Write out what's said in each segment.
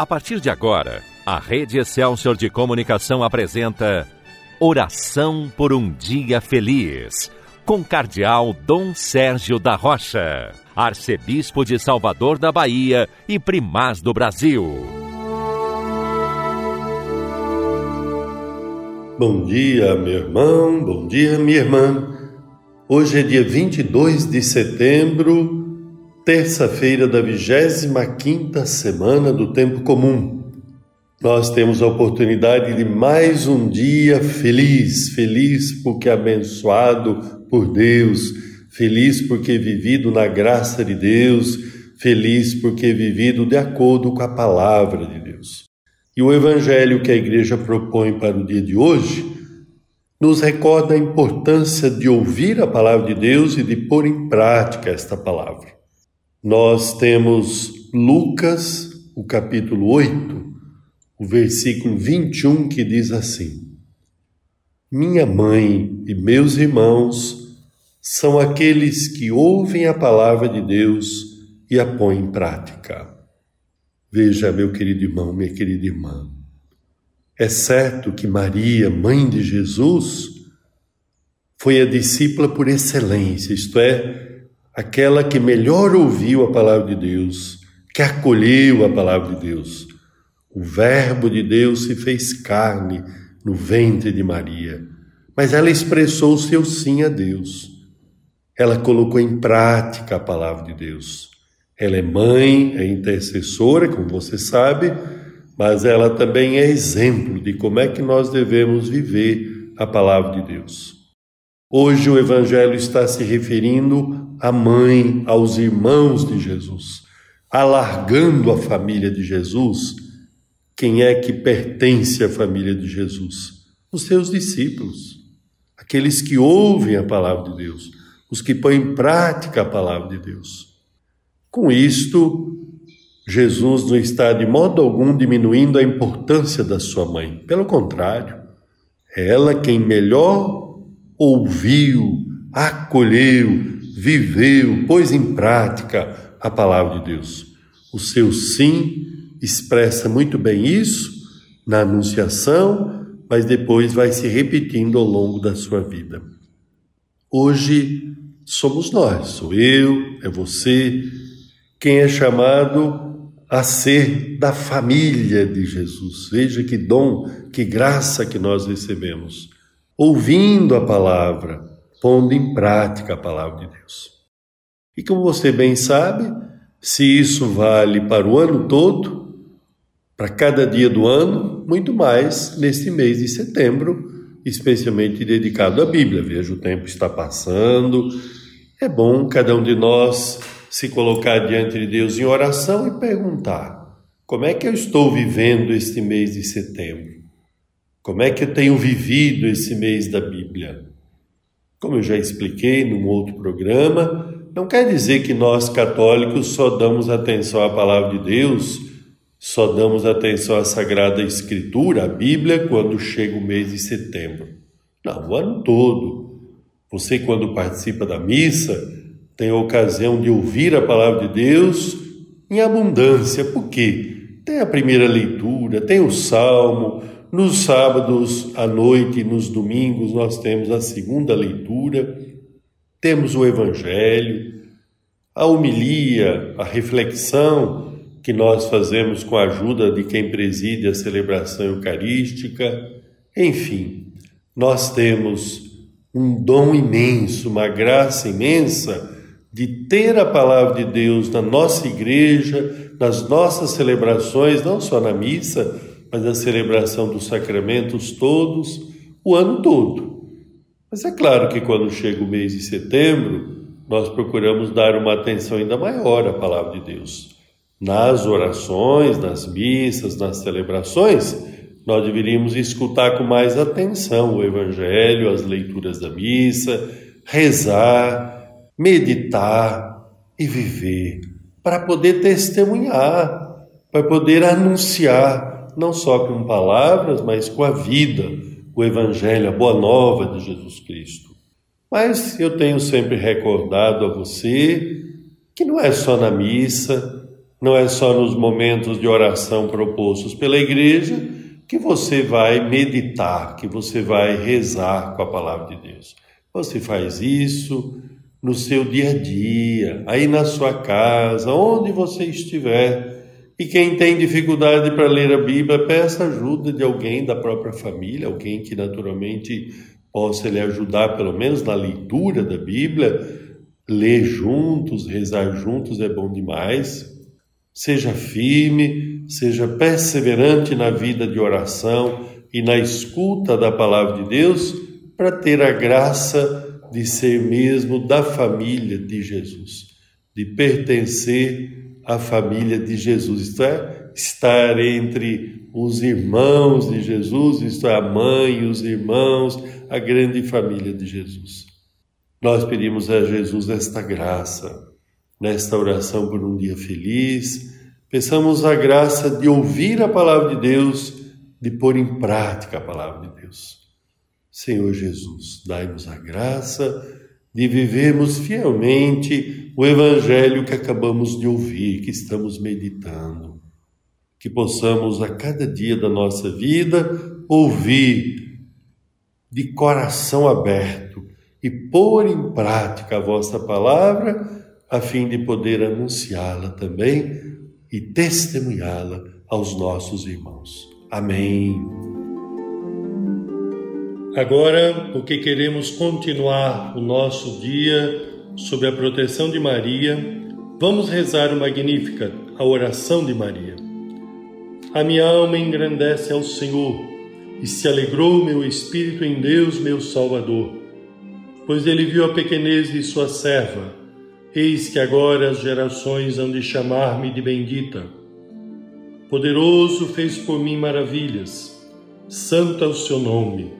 A partir de agora, a Rede Excelsior de Comunicação apresenta Oração por um Dia Feliz, com Cardeal Dom Sérgio da Rocha, Arcebispo de Salvador da Bahia e Primaz do Brasil. Bom dia, meu irmão, bom dia, minha irmã. Hoje é dia 22 de setembro, terça-feira da 25ª semana do tempo comum. Nós temos a oportunidade de mais um dia feliz, feliz porque abençoado por Deus, feliz porque vivido na graça de Deus, feliz porque vivido de acordo com a palavra de Deus. E o evangelho que a igreja propõe para o dia de hoje nos recorda a importância de ouvir a palavra de Deus e de pôr em prática esta palavra. Nós temos Lucas, o capítulo 8, o versículo 21, que diz assim: Minha mãe e meus irmãos são aqueles que ouvem a palavra de Deus e a põem em prática. Veja, meu querido irmão, minha querida irmã, é certo que Maria, mãe de Jesus, foi a discípula por excelência, isto é, aquela que melhor ouviu a palavra de Deus, que acolheu a palavra de Deus. O Verbo de Deus se fez carne no ventre de Maria, mas ela expressou o seu sim a Deus. Ela colocou em prática a palavra de Deus. Ela é mãe, é intercessora, como você sabe, mas ela também é exemplo de como é que nós devemos viver a palavra de Deus. Hoje o Evangelho está se referindo à mãe, aos irmãos de Jesus, alargando a família de Jesus. Quem é que pertence à família de Jesus? Os seus discípulos, aqueles que ouvem a palavra de Deus, os que põem em prática a palavra de Deus. Com isto, Jesus não está de modo algum diminuindo a importância da sua mãe. Pelo contrário, é ela quem melhor ouviu, acolheu, viveu, pôs em prática a palavra de Deus. O seu sim expressa muito bem isso na anunciação, mas depois vai se repetindo ao longo da sua vida. Hoje somos nós, sou eu, é você, quem é chamado a ser da família de Jesus. Veja que dom, que graça que nós recebemos, ouvindo a palavra, pondo em prática a palavra de Deus. E como você bem sabe, se isso vale para o ano todo, para cada dia do ano, muito mais neste mês de setembro, especialmente dedicado à Bíblia. Veja, o tempo está passando, é bom cada um de nós se colocar diante de Deus em oração e perguntar: como é que eu estou vivendo este mês de setembro? Como é que eu tenho vivido esse mês da Bíblia? Como eu já expliquei num outro programa, não quer dizer que nós católicos só damos atenção à palavra de Deus, só damos atenção à Sagrada Escritura, à Bíblia, quando chega o mês de setembro. Não, o ano todo. Você, quando participa da missa, tem a ocasião de ouvir a palavra de Deus em abundância. Por quê? Tem a primeira leitura, tem o salmo, nos sábados à noite e nos domingos nós temos a segunda leitura, temos o evangelho, a homilia, a reflexão que nós fazemos com a ajuda de quem preside a celebração eucarística. Enfim, nós temos um dom imenso, uma graça imensa de ter a palavra de Deus na nossa igreja, nas nossas celebrações, não só na missa, mas na celebração dos sacramentos todos, o ano todo. Mas é claro que quando chega o mês de setembro, nós procuramos dar uma atenção ainda maior à palavra de Deus. Nas orações, nas missas, nas celebrações, nós deveríamos escutar com mais atenção o Evangelho, as leituras da missa, rezar, meditar e viver, para poder testemunhar, para poder anunciar, não só com palavras, mas com a vida, o Evangelho, a boa nova de Jesus Cristo. Mas eu tenho sempre recordado a você que não é só na missa, Não é só nos momentos de oração propostos pela igreja que você vai meditar, que você vai rezar com a palavra de Deus. Você faz isso no seu dia a dia, aí na sua casa, onde você estiver. E quem tem dificuldade para ler a Bíblia, peça ajuda de alguém da própria família, alguém que naturalmente possa lhe ajudar, pelo menos na leitura da Bíblia. Ler juntos, rezar juntos é bom demais. Seja firme, seja perseverante na vida de oração e na escuta da palavra de Deus, para ter a graça de ser mesmo da família de Jesus, de pertencer à família de Jesus, isto é, estar entre os irmãos de Jesus, isto é, a mãe, os irmãos, a grande família de Jesus. Nós pedimos a Jesus esta graça nesta oração por um dia feliz. Peçamos a graça de ouvir a palavra de Deus, de pôr em prática a palavra de Deus. Senhor Jesus, dai-nos a graça de vivermos fielmente o evangelho que acabamos de ouvir, que estamos meditando. Que possamos a cada dia da nossa vida ouvir de coração aberto e pôr em prática a vossa palavra a fim de poder anunciá-la também e testemunhá-la aos nossos irmãos. Amém. Agora, porque queremos continuar o nosso dia sob a proteção de Maria, vamos rezar o Magnífica, a oração de Maria. A minha alma engrandece ao Senhor e se alegrou meu espírito em Deus, meu Salvador, pois ele viu a pequenez de sua serva. Eis que agora as gerações hão de chamar-me de bendita. Poderoso fez por mim maravilhas, santo é o seu nome.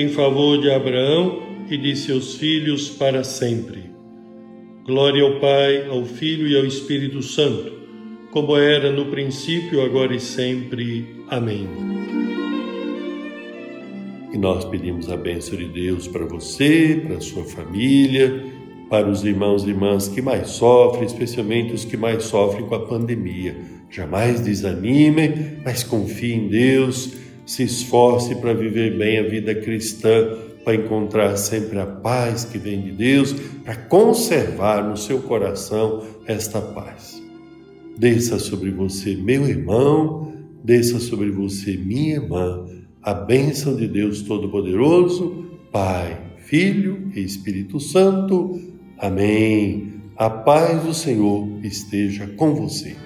em favor de Abraão e de seus filhos para sempre. Glória ao Pai, ao Filho e ao Espírito Santo, como era no princípio, agora e sempre. Amém. E nós pedimos a bênção de Deus para você, para a sua família para os irmãos e irmãs que mais sofrem, especialmente os que mais sofrem com a pandemia. Jamais desanime, mas confie em Deus, se esforce para viver bem a vida cristã, para encontrar sempre a paz que vem de Deus, para conservar no seu coração esta paz. Desça sobre você, meu irmão, desça sobre você, minha irmã, a bênção de Deus Todo-Poderoso, Pai, Filho e Espírito Santo. Amém. A paz do Senhor esteja com você.